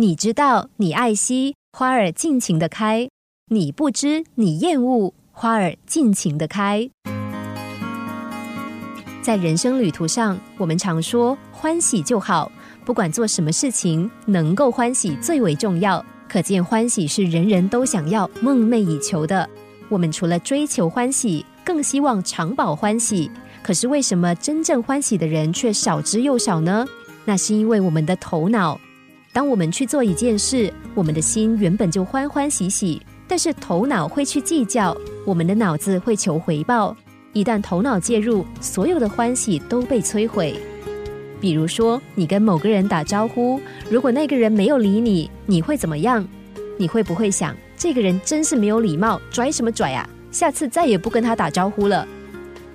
你知道，你爱惜，花儿尽情的开；你不知，你厌恶，花儿尽情的开。在人生旅途上，我们常说欢喜就好，不管做什么事情，能够欢喜最为重要。可见欢喜是人人都想要、梦寐以求的。我们除了追求欢喜，更希望长保欢喜。可是为什么真正欢喜的人却少之又少呢？那是因为我们的头脑。当我们去做一件事，我们的心原本就欢欢喜喜，但是头脑会去计较，我们的脑子会求回报。一旦头脑介入，所有的欢喜都被摧毁。比如说，你跟某个人打招呼，如果那个人没有理你，你会怎么样？你会不会想，这个人真是没有礼貌，拽什么拽啊？下次再也不跟他打招呼了。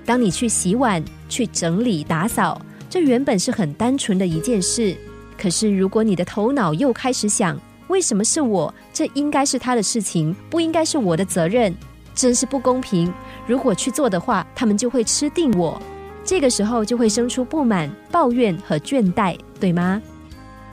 当你去洗碗、去整理打扫，这原本是很单纯的一件事。可是，如果你的头脑又开始想，为什么是我？这应该是他的事情，不应该是我的责任，真是不公平。如果去做的话，他们就会吃定我。这个时候就会生出不满、抱怨和倦怠，对吗？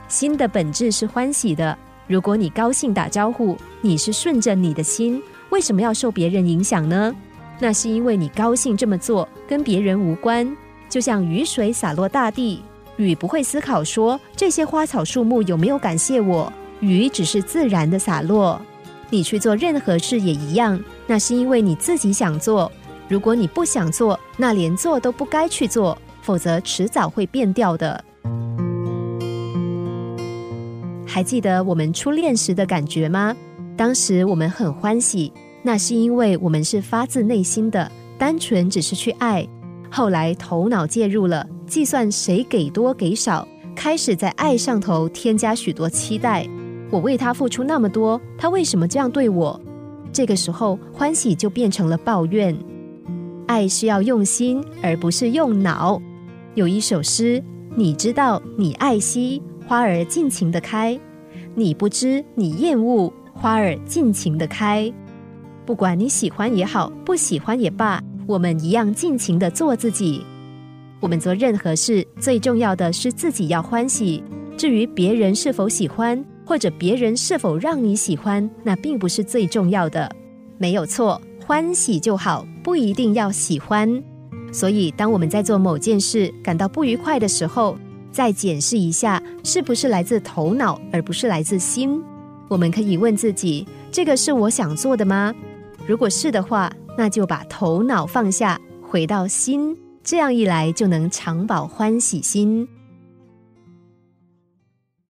心的本质是欢喜的。如果你高兴打招呼，你是顺着你的心，为什么要受别人影响呢？那是因为你高兴这么做，跟别人无关。就像雨水洒落大地。雨不会思考说这些花草树木有没有感谢我，雨只是自然的洒落。你去做任何事也一样，那是因为你自己想做。如果你不想做，那连做都不该去做，否则迟早会变掉的。还记得我们初恋时的感觉吗？当时我们很欢喜，那是因为我们是发自内心的，单纯只是去爱。后来头脑介入了。计算谁给多给少，开始在爱上头添加许多期待。我为他付出那么多，他为什么这样对我？这个时候欢喜就变成了抱怨。爱是要用心，而不是用脑。有一首诗，你知道，你爱惜花儿尽情的开；你不知，你厌恶花儿尽情的开。不管你喜欢也好，不喜欢也罢，我们一样尽情的做自己。我们做任何事，最重要的是自己要欢喜。至于别人是否喜欢，或者别人是否让你喜欢，那并不是最重要的。没有错，欢喜就好，不一定要喜欢。所以，当我们在做某件事感到不愉快的时候，再检视一下，是不是来自头脑，而不是来自心。我们可以问自己：这个是我想做的吗？如果是的话，那就把头脑放下，回到心。这样一来，就能长保欢喜心。